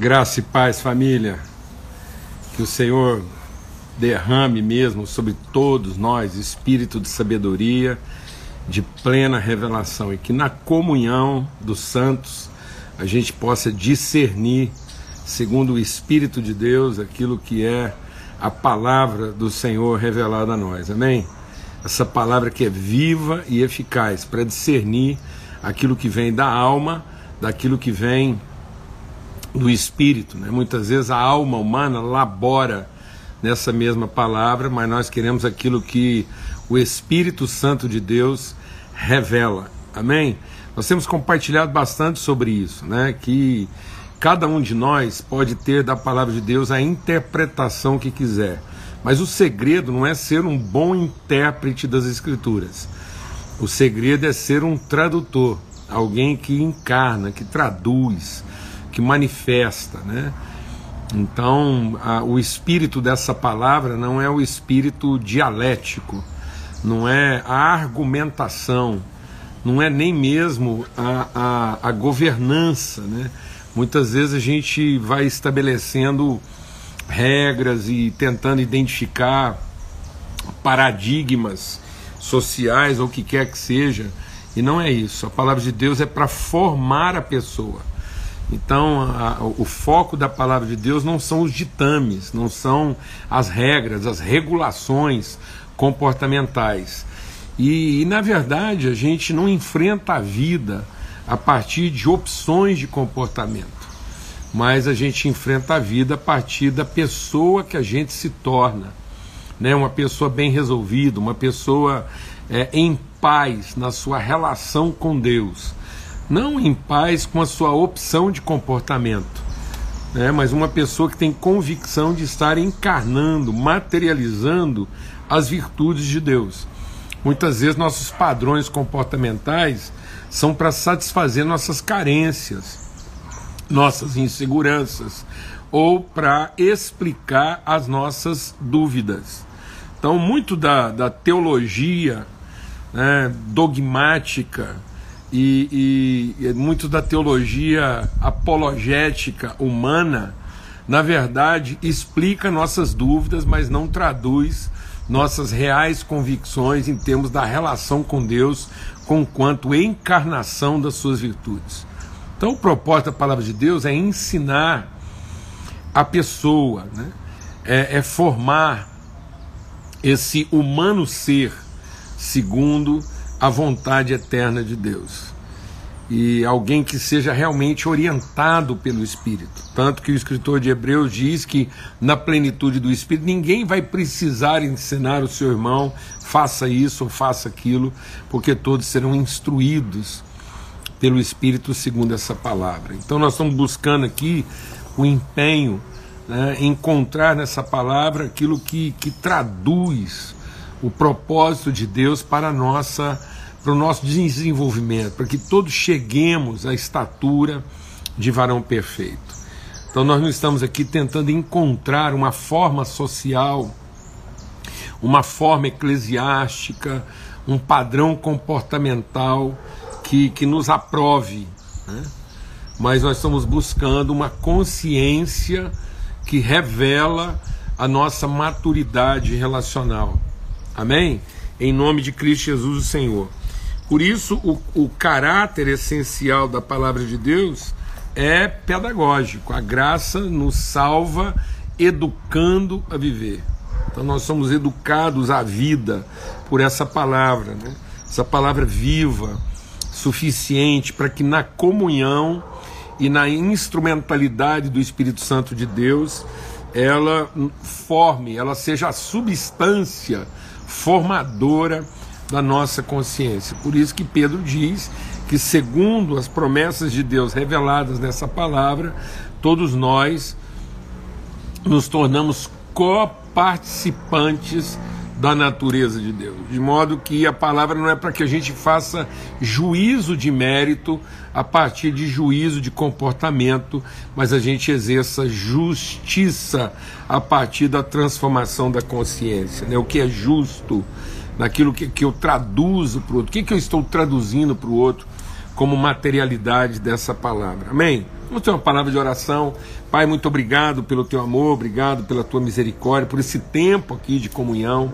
Graça e paz, família. Que o Senhor derrame mesmo sobre todos nós espírito de sabedoria, de plena revelação e que na comunhão dos santos a gente possa discernir, segundo o Espírito de Deus, aquilo que é a palavra do Senhor revelada a nós. Amém? Essa palavra que é viva e eficaz para discernir aquilo que vem da alma, daquilo que vem do espírito. Né? Muitas vezes a alma humana labora nessa mesma palavra, mas nós queremos aquilo que o Espírito Santo de Deus revela. Amém? Nós temos compartilhado bastante sobre isso, né? Que cada um de nós pode ter da palavra de Deus a interpretação que quiser. Mas o segredo não é ser um bom intérprete das Escrituras. O segredo é ser um tradutor, alguém que encarna, que traduz, que manifesta, né? Então, a, o espírito dessa palavra não é o espírito dialético, não é a argumentação, não é nem mesmo a, a, a governança, né? Muitas vezes a gente vai estabelecendo regras e tentando identificar paradigmas sociais ou o que quer que seja, e não é isso. A palavra de Deus é para formar a pessoa. Então, a, o foco da palavra de Deus não são os ditames, não são as regras, as regulações comportamentais. E, e, na verdade, a gente não enfrenta a vida a partir de opções de comportamento, mas a gente enfrenta a vida a partir da pessoa que a gente se torna. Né? Uma pessoa bem resolvida, uma pessoa é, em paz na sua relação com Deus não em paz com a sua opção de comportamento, né, mas uma pessoa que tem convicção de estar encarnando, materializando as virtudes de Deus. Muitas vezes nossos padrões comportamentais são para satisfazer nossas carências, nossas inseguranças, ou para explicar as nossas dúvidas. Então, muito da, da teologia né, dogmática, e, e, muito da teologia apologética humana, na verdade, explica nossas dúvidas, mas não traduz nossas reais convicções em termos da relação com Deus, com quanto encarnação das suas virtudes. Então, o propósito da palavra de Deus é ensinar a pessoa, né? é, é formar esse humano ser segundo a vontade eterna de Deus. E alguém que seja realmente orientado pelo Espírito. Tanto que o escritor de Hebreus diz que, na plenitude do Espírito, ninguém vai precisar ensinar o seu irmão, faça isso ou faça aquilo, porque todos serão instruídos pelo Espírito segundo essa palavra. Então, nós estamos buscando aqui o empenho, né, encontrar nessa palavra aquilo que, que traduz o propósito de Deus para nossa para o nosso desenvolvimento, para que todos cheguemos à estatura de varão perfeito. Então nós não estamos aqui tentando encontrar uma forma social, uma forma eclesiástica, um padrão comportamental que, que nos aprove, né? mas nós estamos buscando uma consciência que revela a nossa maturidade relacional. Amém? Em nome de Cristo Jesus, o Senhor. Por isso, o, o caráter essencial da palavra de Deus é pedagógico. A graça nos salva educando a viver. Então, nós somos educados à vida por essa palavra, né? essa palavra viva, suficiente para que na comunhão e na instrumentalidade do Espírito Santo de Deus ela forme, ela seja a substância formadora da nossa consciência. Por isso que Pedro diz que, segundo as promessas de Deus reveladas nessa palavra, todos nós nos tornamos coparticipantes da natureza de Deus. De modo que a palavra não é para que a gente faça juízo de mérito a partir de juízo de comportamento, mas a gente exerça justiça a partir da transformação da consciência. Né? O que é justo, naquilo que, que eu traduzo para o outro. O que, que eu estou traduzindo para o outro como materialidade dessa palavra? Amém? Vamos ter uma palavra de oração. Pai, muito obrigado pelo teu amor, obrigado pela tua misericórdia, por esse tempo aqui de comunhão,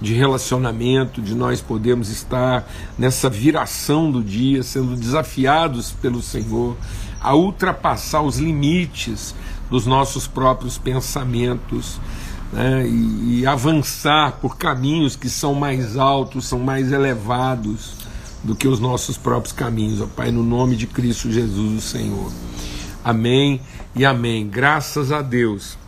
de relacionamento, de nós podermos estar nessa viração do dia, sendo desafiados pelo Senhor a ultrapassar os limites dos nossos próprios pensamentos né, e, e avançar por caminhos que são mais altos, são mais elevados do que os nossos próprios caminhos, ó Pai, no nome de Cristo Jesus, o Senhor. Amém e amém. Graças a Deus.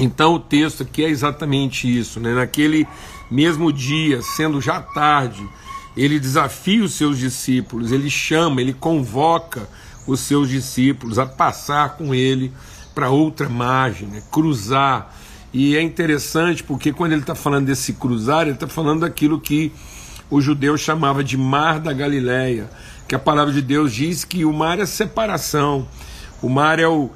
Então o texto aqui é exatamente isso, né? Naquele mesmo dia, sendo já tarde, ele desafia os seus discípulos, ele chama, ele convoca os seus discípulos a passar com ele para outra margem, né? cruzar. E é interessante porque quando ele está falando desse cruzar, ele está falando daquilo que o judeu chamava de Mar da Galileia, que a palavra de Deus diz que o mar é separação, o mar é o,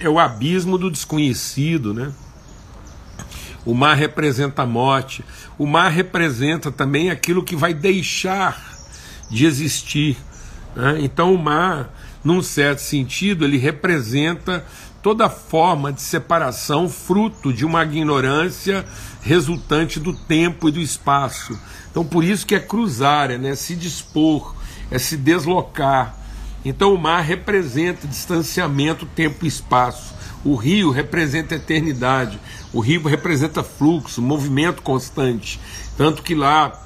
é o abismo do desconhecido, né? O mar representa a morte, o mar representa também aquilo que vai deixar de existir. Né? Então, o mar, num certo sentido, ele representa toda forma de separação fruto de uma ignorância resultante do tempo e do espaço. Então por isso que é cruzar, é né, se dispor, é se deslocar. Então o mar representa distanciamento, tempo e espaço. O rio representa eternidade. O rio representa fluxo, movimento constante. Tanto que lá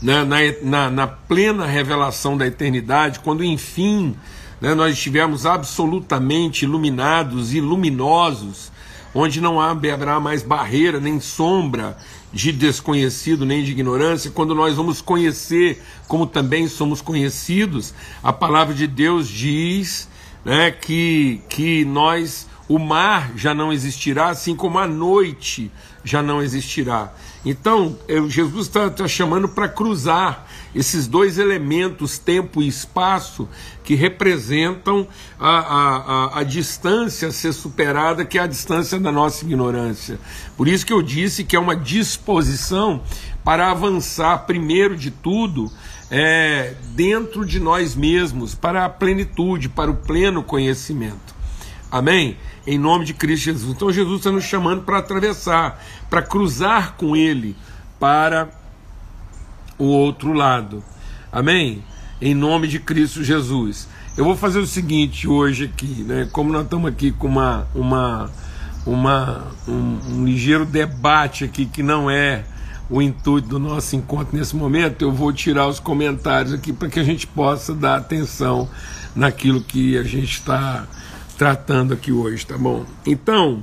na, na, na, plena revelação da eternidade, quando enfim né, nós estivermos absolutamente iluminados e luminosos, onde não haverá mais barreira nem sombra de desconhecido nem de ignorância, quando nós vamos conhecer como também somos conhecidos, a palavra de Deus diz né, que, que nós, o mar já não existirá, assim como a noite já não existirá. Então, Jesus está tá chamando para cruzar esses dois elementos, tempo e espaço, que representam a, a, a, a, distância a ser superada, que é a distância da nossa ignorância. Por isso que eu disse que é uma disposição para avançar, primeiro de tudo, é, dentro de nós mesmos, para a plenitude, para o pleno conhecimento. Amém? Em nome de Cristo Jesus. Então Jesus está nos chamando para atravessar, para cruzar com Ele para o outro lado. Amém? Em nome de Cristo Jesus. Eu vou fazer o seguinte hoje aqui, né? Como nós estamos aqui com uma, uma, uma um, um ligeiro debate aqui que não é o intuito do nosso encontro nesse momento, eu vou tirar os comentários aqui para que a gente possa dar atenção naquilo que a gente está tratando aqui hoje, tá bom? Então,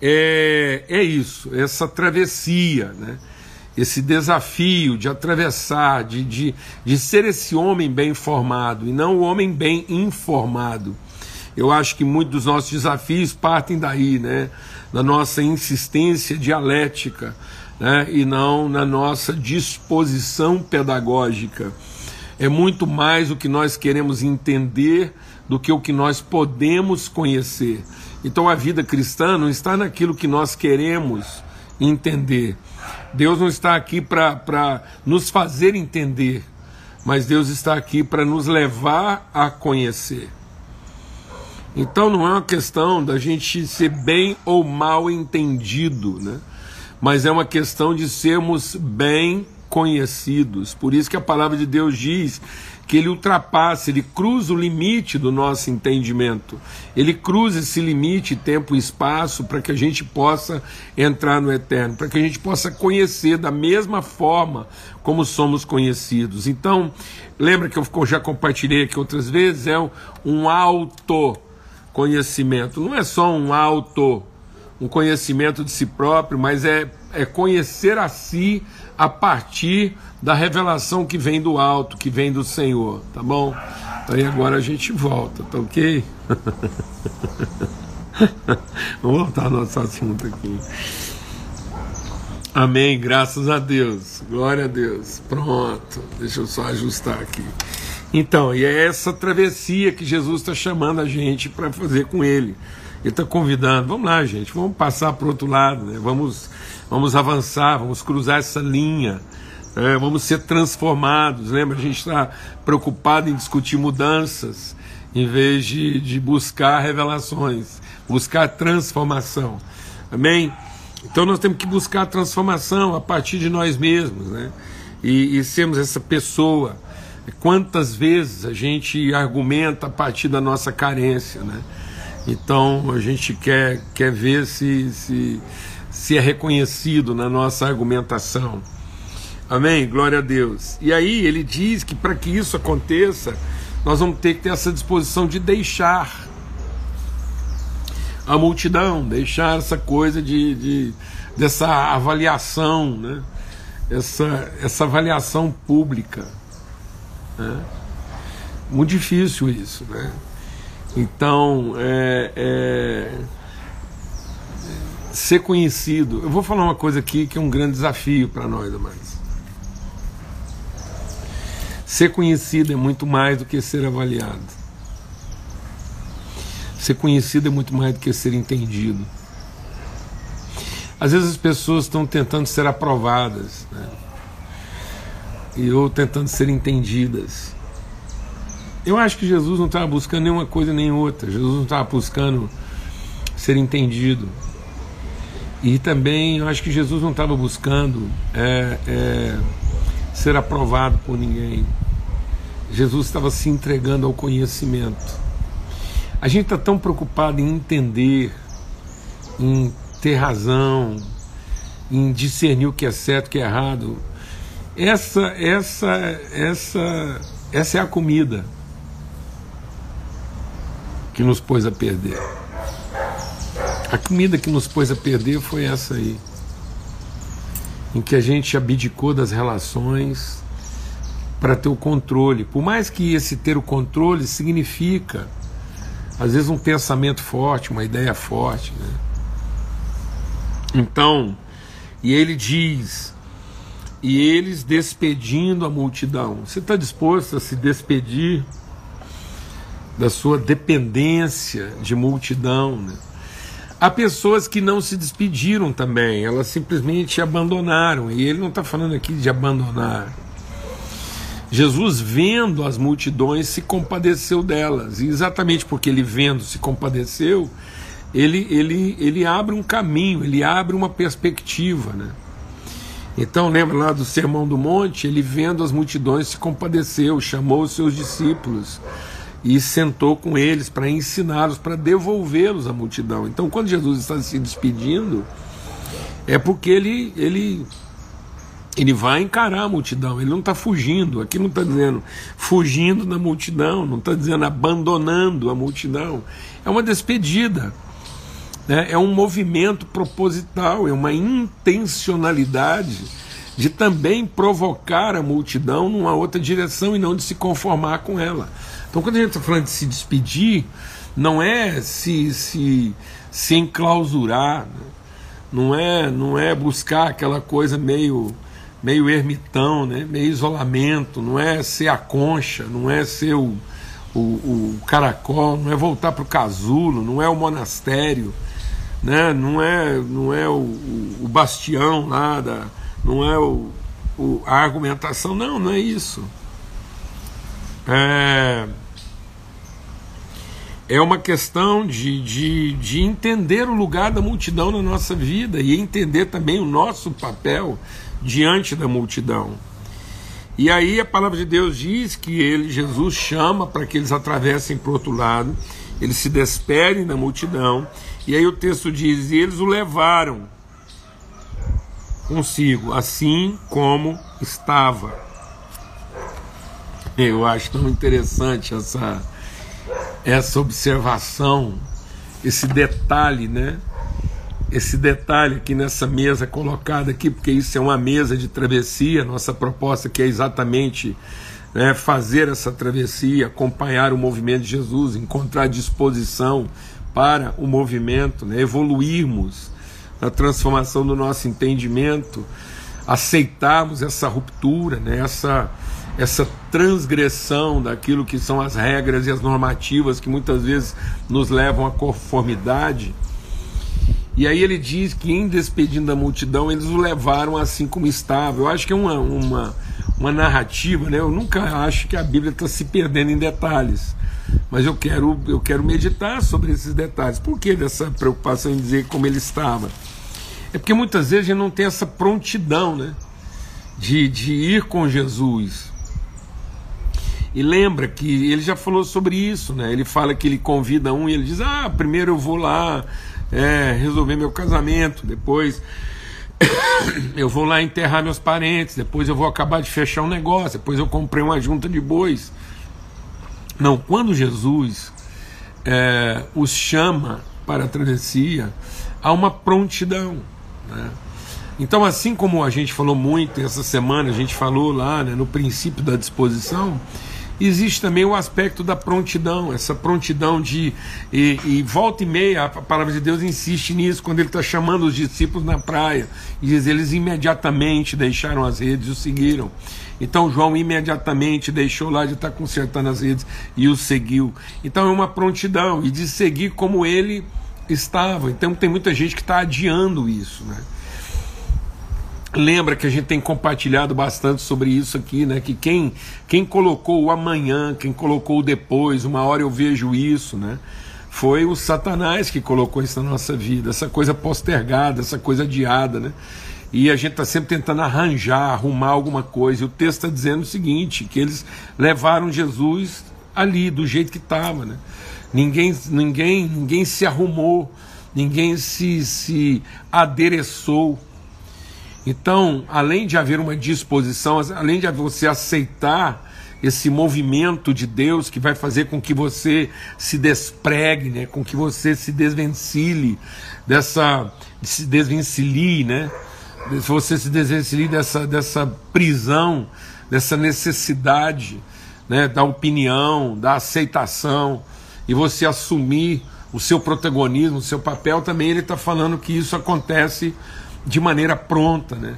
é, é isso, essa travessia, né? Esse desafio de atravessar, de, de, de ser esse homem bem formado e não o homem bem informado. Eu acho que muitos dos nossos desafios partem daí, né? Da nossa insistência dialética, né? E não na nossa disposição pedagógica. É muito mais o que nós queremos entender do que o que nós podemos conhecer. Então a vida cristã não está naquilo que nós queremos entender, Deus não está aqui para nos fazer entender, mas Deus está aqui para nos levar a conhecer. Então não é uma questão da gente ser bem ou mal entendido, né? mas é uma questão de sermos bem conhecidos. Por isso que a palavra de Deus diz que ele ultrapassa, ele cruza o limite do nosso entendimento. Ele cruza esse limite, tempo e espaço, para que a gente possa entrar no eterno, para que a gente possa conhecer da mesma forma como somos conhecidos. Então, lembra que eu já compartilhei aqui outras vezes, é um autoconhecimento. Não é só um auto, um conhecimento de si próprio, mas é, é conhecer a si a partir da revelação que vem do alto, que vem do Senhor, tá bom? Aí agora a gente volta, tá ok? Vamos voltar ao nosso assunto aqui. Amém, graças a Deus, glória a Deus. Pronto, deixa eu só ajustar aqui. Então, e é essa travessia que Jesus está chamando a gente para fazer com Ele. Ele está convidando, vamos lá, gente, vamos passar para o outro lado, né? vamos, vamos avançar, vamos cruzar essa linha É, vamos ser transformados. Lembra? A gente está preocupado em discutir mudanças em vez de, de buscar revelações, buscar transformação. Amém? Então nós temos que buscar a transformação a partir de nós mesmos, né? E, e sermos essa pessoa. Quantas vezes a gente argumenta a partir da nossa carência, né? Então a gente quer, quer ver se, se, se é reconhecido na nossa argumentação. Amém? Glória a Deus. E aí ele diz que para que isso aconteça, nós vamos ter que ter essa disposição de deixar a multidão, deixar essa coisa de, de dessa avaliação, né? essa, essa avaliação pública. Né? Muito difícil isso. Né? Então, é, é, ser conhecido. Eu vou falar uma coisa aqui que é um grande desafio para nós, amados. Ser conhecido é muito mais do que ser avaliado. Ser conhecido é muito mais do que ser entendido. Às vezes as pessoas estão tentando ser aprovadas, né? e ou tentando ser entendidas. Eu acho que Jesus não estava buscando nenhuma coisa nem outra. Jesus não estava buscando ser entendido. E também eu acho que Jesus não estava buscando é, é, ser aprovado por ninguém. Jesus estava se entregando ao conhecimento. A gente está tão preocupado em entender, em ter razão, em discernir o que é certo, o que é errado. Essa, essa, essa, essa é a comida que nos pôs a perder. A comida que nos pôs a perder foi essa aí, em que a gente abdicou das relações para ter o controle. Por mais que esse ter o controle significa às vezes um pensamento forte, uma ideia forte. Né? Então, e ele diz, e eles despedindo a multidão. Você está disposto a se despedir da sua dependência de multidão? Né? Há pessoas que não se despediram também, elas simplesmente abandonaram. E ele não está falando aqui de abandonar Jesus, vendo as multidões, se compadeceu delas. E exatamente porque ele vendo se compadeceu, ele, ele, ele abre um caminho, ele abre uma perspectiva. Né? Então, lembra lá do Sermão do Monte? Ele vendo as multidões se compadeceu, chamou os seus discípulos e sentou com eles para ensiná-los, para devolvê-los à multidão. Então, quando Jesus está se despedindo, é porque ele, ele ele vai encarar a multidão, ele não está fugindo. Aqui não está dizendo fugindo da multidão, não está dizendo abandonando a multidão. É uma despedida, né? é um movimento proposital, é uma intencionalidade de também provocar a multidão numa outra direção e não de se conformar com ela. Então, quando a gente está falando de se despedir, não é se, se, se enclausurar, né? não é, não é buscar aquela coisa meio meio ermitão, né? meio isolamento, não é ser a concha, não é ser o, o, o caracol, não é voltar para o casulo, não é o monastério, né? não é, não é o, o bastião lá, da, não é o, o, a argumentação, não, não é isso. É, é uma questão de, de, de entender o lugar da multidão na nossa vida e entender também o nosso papel diante da multidão. E aí a palavra de Deus diz que ele, Jesus chama para que eles atravessem para o outro lado, eles se despedem da multidão, e aí o texto diz: e eles o levaram consigo, assim como estava. Eu acho tão interessante essa, essa observação, esse detalhe, né? esse detalhe aqui nessa mesa colocada aqui, porque isso é uma mesa de travessia, nossa proposta que é exatamente né, fazer essa travessia, acompanhar o movimento de Jesus, encontrar disposição para o movimento, né, evoluirmos na transformação do nosso entendimento, aceitarmos essa ruptura, né, essa, essa transgressão daquilo que são as regras e as normativas que muitas vezes nos levam à conformidade E aí ele diz que em despedindo da multidão, eles o levaram assim como estava. Eu acho que é uma, uma, uma narrativa, né? Eu nunca acho que a Bíblia está se perdendo em detalhes. Mas eu quero, eu quero meditar sobre esses detalhes. Por que dessa preocupação em dizer como ele estava? É porque muitas vezes a gente não tem essa prontidão, né? De, de ir com Jesus. E lembra que ele já falou sobre isso, né? Ele fala que ele convida um e ele diz: Ah, primeiro eu vou lá é, resolver meu casamento, depois eu vou lá enterrar meus parentes, depois eu vou acabar de fechar um negócio, depois eu comprei uma junta de bois. Não, quando Jesus é, os chama para a travessia, há uma prontidão. Né? Então, assim como a gente falou muito essa semana, a gente falou lá né, no princípio da disposição, existe também o aspecto da prontidão, essa prontidão de. E, e, volta e meia, a palavra de Deus insiste nisso, quando ele está chamando os discípulos na praia, e diz: eles imediatamente deixaram as redes e o seguiram. Então João imediatamente deixou lá de estar tá consertando as redes e o seguiu. Então é uma prontidão, e de seguir como ele estava. Então tem muita gente que está adiando isso, né? Lembra que a gente tem compartilhado bastante sobre isso aqui, né? Que quem, quem colocou o amanhã, quem colocou o depois, uma hora eu vejo isso, né? Foi o Satanás que colocou isso na nossa vida, essa coisa postergada, essa coisa adiada, né? E a gente está sempre tentando arranjar, arrumar alguma coisa. E o texto está dizendo o seguinte: que eles levaram Jesus ali, do jeito que estava, né? Ninguém, ninguém, ninguém se arrumou, ninguém se, se adereçou então, além de haver uma disposição, além de você aceitar esse movimento de Deus que vai fazer com que você se despregue, né, com que você se desvencilhe dessa, se desvencilhe, né, você se desvencilhe dessa, dessa prisão, dessa necessidade, né, da opinião, da aceitação, e você assumir o seu protagonismo, o seu papel, também ele está falando que isso acontece de maneira pronta, né?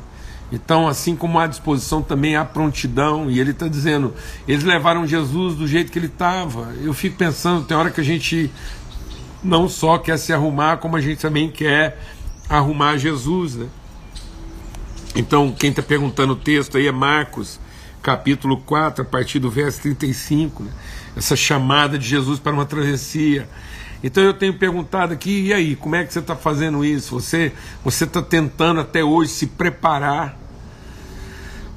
Então, assim como há disposição, também há prontidão. E ele está dizendo: eles levaram Jesus do jeito que ele estava. Eu fico pensando, tem hora que a gente não só quer se arrumar, como a gente também quer arrumar Jesus, né? Então, quem está perguntando o texto aí é Marcos, capítulo 4, a partir do verso 35, né? essa chamada de Jesus para uma travessia. Então eu tenho perguntado aqui, e aí, como é que você está fazendo isso? Você você está tentando até hoje se preparar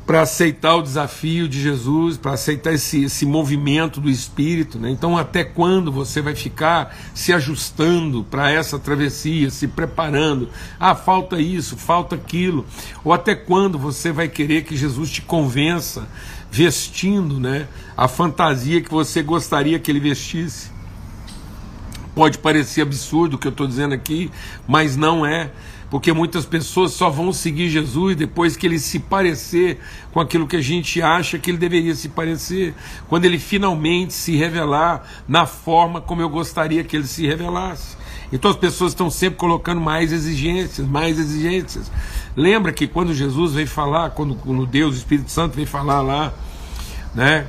para aceitar o desafio de Jesus, para aceitar esse, esse movimento do Espírito. Né? Então, até quando você vai ficar se ajustando para essa travessia, se preparando? Ah, falta isso, falta aquilo. Ou até quando você vai querer que Jesus te convença, vestindo né, a fantasia que você gostaria que ele vestisse? Pode parecer absurdo o que eu estou dizendo aqui, mas não é. Porque muitas pessoas só vão seguir Jesus depois que ele se parecer com aquilo que a gente acha que ele deveria se parecer. Quando ele finalmente se revelar na forma como eu gostaria que ele se revelasse. Então as pessoas estão sempre colocando mais exigências, mais exigências. Lembra que quando Jesus veio falar, quando, quando Deus, o Espírito Santo veio falar lá, né?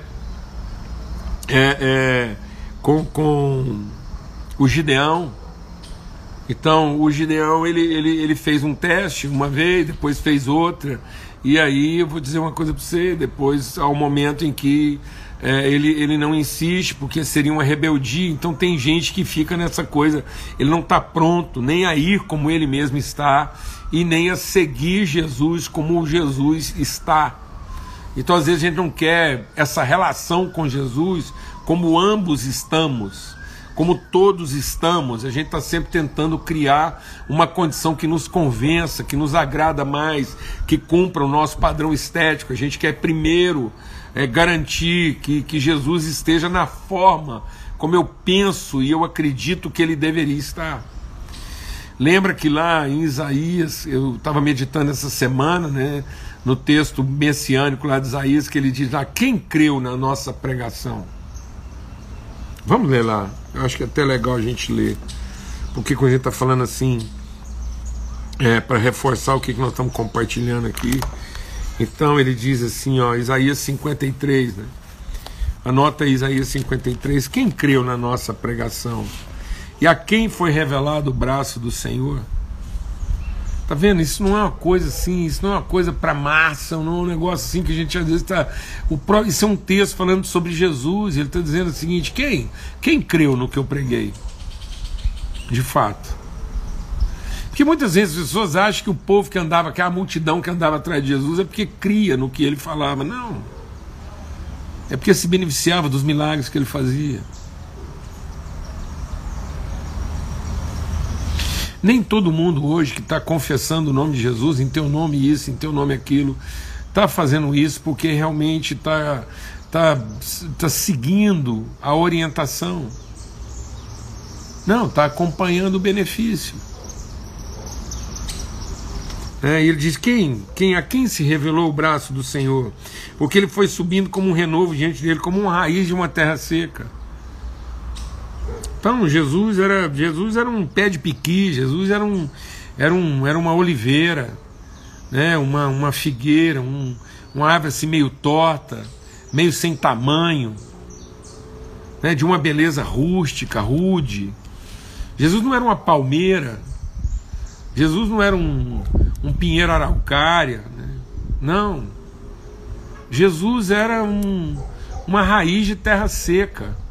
É, é, com, com o Gideão. Então, o Gideão ele, ele, ele fez um teste uma vez, depois fez outra. E aí eu vou dizer uma coisa para você: depois, há um momento em que é, ele, ele não insiste, porque seria uma rebeldia. Então, tem gente que fica nessa coisa, ele não está pronto nem a ir como ele mesmo está, e nem a seguir Jesus como Jesus está. Então, às vezes, a gente não quer essa relação com Jesus como ambos estamos como todos estamos, a gente está sempre tentando criar uma condição que nos convença, que nos agrada mais, que cumpra o nosso padrão estético. A gente quer primeiro é, garantir que, que Jesus esteja na forma como eu penso e eu acredito que ele deveria estar. Lembra que lá em Isaías, eu estava meditando essa semana, né, no texto messiânico lá de Isaías, que ele diz: ah, quem creu na nossa pregação? Vamos ler lá. Eu acho que é até legal a gente ler. Porque quando a gente está falando assim, é, para reforçar o que, que nós estamos compartilhando aqui. Então ele diz assim, ó, Isaías 53, né? Anota aí Isaías 53. Quem creu na nossa pregação? E a quem foi revelado o braço do Senhor? Tá vendo? Isso não é uma coisa assim, isso não é uma coisa para massa, não é um negócio assim que a gente às vezes está. Isso é um texto falando sobre Jesus, ele está dizendo o seguinte: quem? Quem creu no que eu preguei? De fato. Porque muitas vezes as pessoas acham que o povo que andava, que a multidão que andava atrás de Jesus é porque cria no que ele falava. Não. É porque se beneficiava dos milagres que ele fazia. Nem todo mundo hoje que está confessando o nome de Jesus, em teu nome isso, em teu nome aquilo, está fazendo isso porque realmente está tá, tá seguindo a orientação. Não, está acompanhando o benefício. É, ele diz: quem, quem a quem se revelou o braço do Senhor? Porque ele foi subindo como um renovo diante dele, como uma raiz de uma terra seca. Então, Jesus era, Jesus era um pé de piqui, Jesus era, um, era, um, era uma oliveira, né? uma, uma figueira, um, uma árvore assim meio torta, meio sem tamanho, né? de uma beleza rústica, rude. Jesus não era uma palmeira, Jesus não era um, um pinheiro araucária, né? não. Jesus era um, uma raiz de terra seca.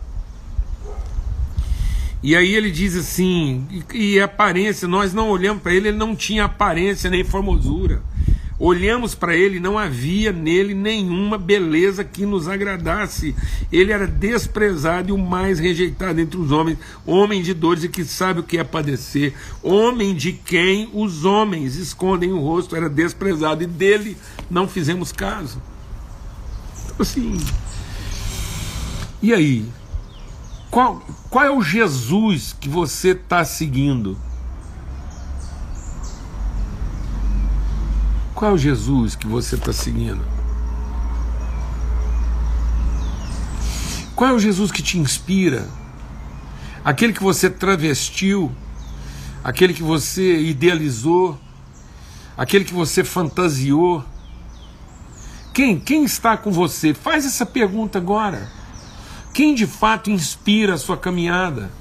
E aí ele diz assim, e, e aparência, nós não olhamos para ele, ele não tinha aparência nem formosura. Olhamos para ele, não havia nele nenhuma beleza que nos agradasse. Ele era desprezado e o mais rejeitado entre os homens, homem de dores e que sabe o que é padecer, homem de quem os homens escondem o rosto, era desprezado e dele não fizemos caso. Então, assim. E aí? Qual, qual é o Jesus que você está seguindo? Qual é o Jesus que você está seguindo? Qual é o Jesus que te inspira? Aquele que você travestiu, aquele que você idealizou, aquele que você fantasiou. Quem? Quem está com você? Faz essa pergunta agora. Quem de fato inspira a sua caminhada?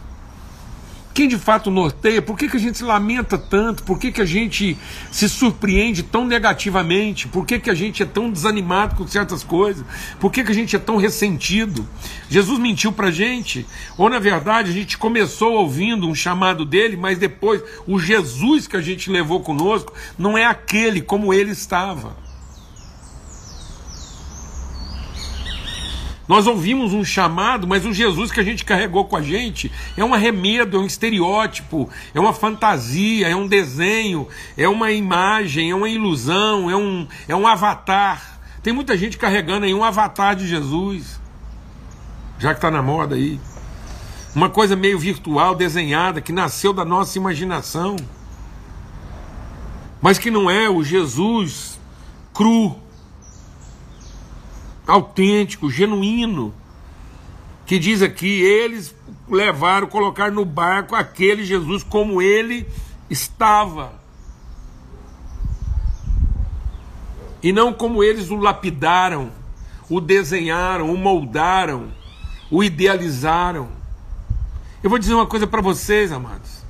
Quem de fato norteia? Por que, que a gente se lamenta tanto? Por que, que a gente se surpreende tão negativamente? Por que, que a gente é tão desanimado com certas coisas? Por que, que a gente é tão ressentido? Jesus mentiu para gente? Ou na verdade a gente começou ouvindo um chamado dele, mas depois o Jesus que a gente levou conosco não é aquele como ele estava? Nós ouvimos um chamado, mas o Jesus que a gente carregou com a gente é um arremedo, é um estereótipo, é uma fantasia, é um desenho, é uma imagem, é uma ilusão, é um, é um avatar. Tem muita gente carregando aí um avatar de Jesus, já que está na moda aí. Uma coisa meio virtual, desenhada, que nasceu da nossa imaginação, mas que não é o Jesus cru, autêntico, genuíno, que diz aqui: eles levaram, colocaram no barco aquele Jesus como ele estava. E não como eles o lapidaram, o desenharam, o moldaram, o idealizaram. Eu vou dizer uma coisa para vocês, amados.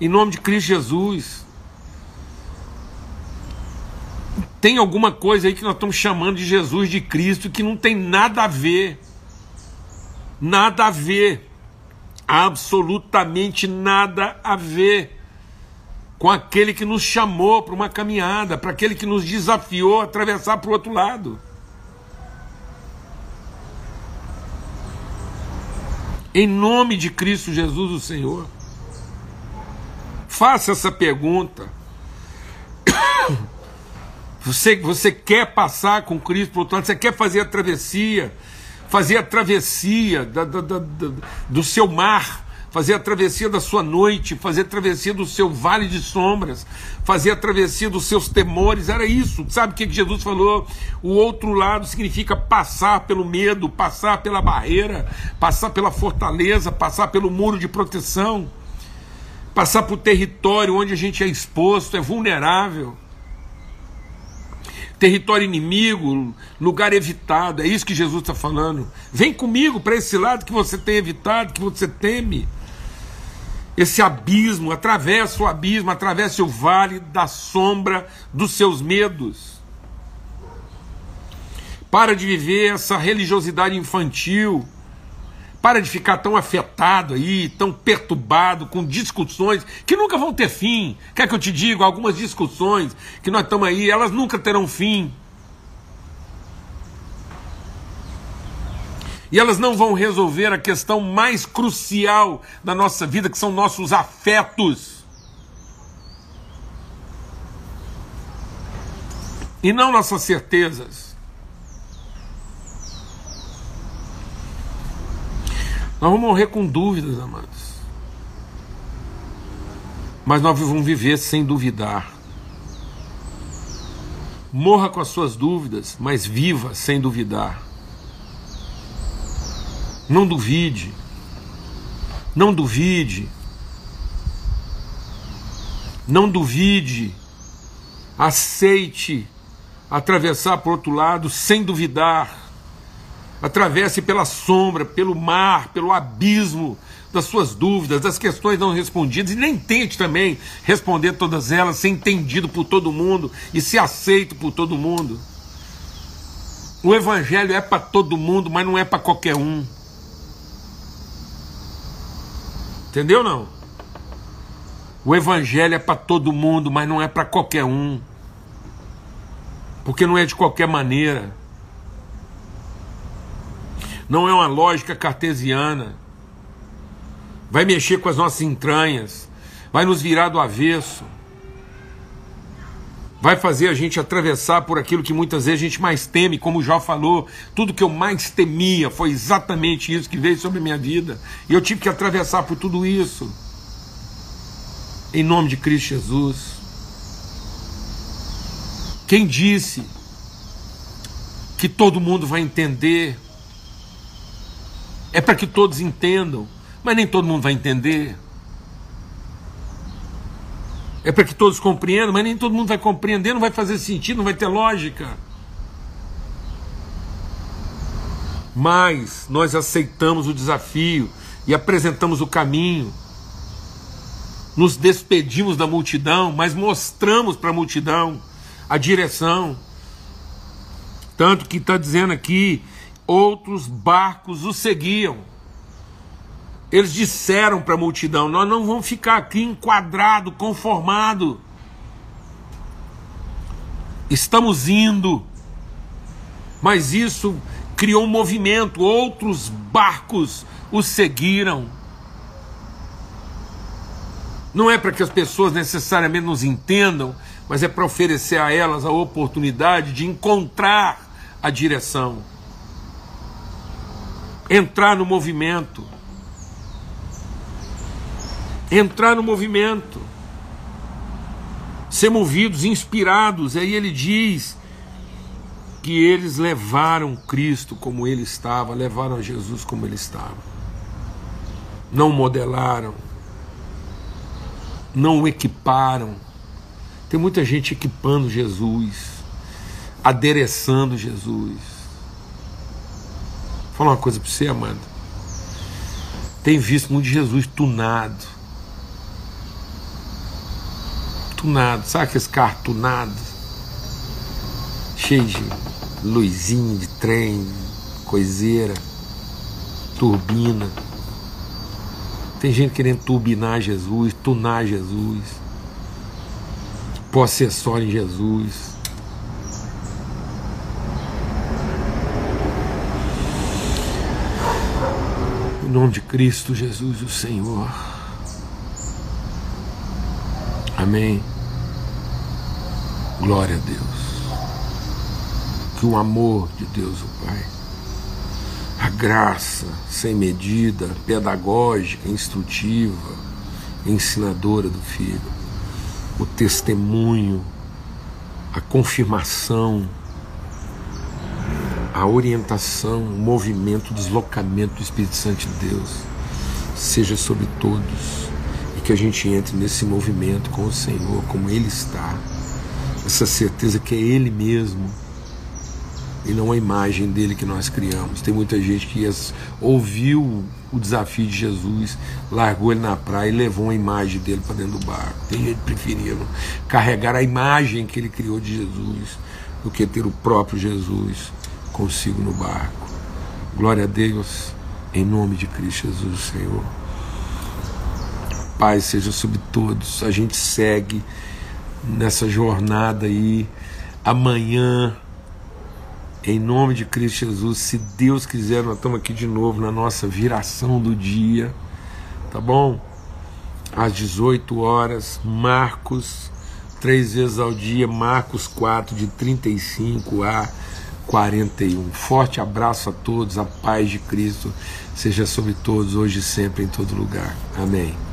Em nome de Cristo Jesus, tem alguma coisa aí que nós estamos chamando de Jesus de Cristo que não tem nada a ver. Nada a ver. Absolutamente nada a ver com aquele que nos chamou para uma caminhada, para aquele que nos desafiou a atravessar para o outro lado. Em nome de Cristo Jesus, o Senhor. Faça essa pergunta. Você, você quer passar com Cristo para outro lado, você quer fazer a travessia, fazer a travessia da, da, da, do seu mar, fazer a travessia da sua noite, fazer a travessia do seu vale de sombras, fazer a travessia dos seus temores, era isso. Sabe o que Jesus falou? O outro lado significa passar pelo medo, passar pela barreira, passar pela fortaleza, passar pelo muro de proteção, passar por território onde a gente é exposto, é vulnerável território inimigo, lugar evitado. É isso que Jesus está falando. Vem comigo para esse lado que você tem evitado, que você teme. esse abismo, atravessa o abismo, atravessa o vale da sombra dos seus medos. Para de viver essa religiosidade infantil. Para de ficar tão afetado aí, tão perturbado com discussões que nunca vão ter fim. Quer que eu te diga, algumas discussões que nós estamos aí, elas nunca terão fim. E elas não vão resolver a questão mais crucial da nossa vida, que são nossos afetos. E não nossas certezas. Nós vamos morrer com dúvidas, amados. Mas nós vamos viver sem duvidar. Morra com as suas dúvidas, mas viva sem duvidar. Não duvide. Não duvide. Não duvide. Aceite atravessar para o outro lado sem duvidar. Atravesse pela sombra, pelo mar, pelo abismo das suas dúvidas, das questões não respondidas, e nem tente também responder todas elas, ser entendido por todo mundo e ser aceito por todo mundo. O Evangelho é para todo mundo, mas não é para qualquer um. Entendeu não? O evangelho é para todo mundo, mas não é para qualquer um. Porque não é de qualquer maneira. Não é uma lógica cartesiana. Vai mexer com as nossas entranhas, vai nos virar do avesso vai fazer a gente atravessar por aquilo que muitas vezes a gente mais teme, como Jó falou. Tudo que eu mais temia foi exatamente isso que veio sobre a minha vida. E eu tive que atravessar por tudo isso. Em nome de Cristo Jesus. Quem disse que todo mundo vai entender? É para que todos entendam, mas nem todo mundo vai entender. É para que todos compreendam, mas nem todo mundo vai compreender, não vai fazer sentido, não vai ter lógica. Mas nós aceitamos o desafio e apresentamos o caminho. Nos despedimos da multidão, mas mostramos para a multidão a direção. Tanto que está dizendo aqui: outros barcos o seguiam. Eles disseram para a multidão: Nós não vamos ficar aqui enquadrado, conformado. Estamos indo. Mas isso criou um movimento, outros barcos o seguiram. Não é para que as pessoas necessariamente nos entendam, mas é para oferecer a elas a oportunidade de encontrar a direção, entrar no movimento entrar no movimento, ser movidos, inspirados. Aí ele diz que eles levaram Cristo como ele estava, levaram Jesus como ele estava. Não modelaram, não equiparam. Tem muita gente equipando Jesus, adereçando Jesus. Falar uma coisa para você, amado. Tem visto muito Jesus tunado tunado, sabe aqueles carros tunados? Cheio de luzinha de trem, coiseira, turbina. Tem gente querendo turbinar Jesus, tunar Jesus, pôr acessório em Jesus. Nome de Cristo Jesus, o Senhor. Amém. Glória a Deus. Que o amor de Deus, o Pai, a graça sem medida, pedagógica, instrutiva, ensinadora do Filho, o testemunho, a confirmação, a orientação, o movimento, o deslocamento do Espírito Santo de Deus seja sobre todos e que a gente entre nesse movimento com o Senhor, como Ele está essa certeza que é Ele mesmo e não a imagem dele que nós criamos. Tem muita gente que ouviu o desafio de Jesus, largou ele na praia e levou uma imagem dele para dentro do barco. Tem gente preferindo carregar a imagem que ele criou de Jesus do que ter o próprio Jesus consigo no barco. Glória a Deus, em nome de Cristo Jesus, Senhor. Pai seja sobre todos. A gente segue nessa jornada aí. Amanhã em nome de Cristo Jesus, se Deus quiser, nós estamos aqui de novo na nossa viração do dia, tá bom? Às 18 horas, Marcos, três vezes ao dia, Marcos 4, de 35 a 41. Forte abraço a todos, a paz de Cristo seja sobre todos, hoje e sempre, em todo lugar. Amém.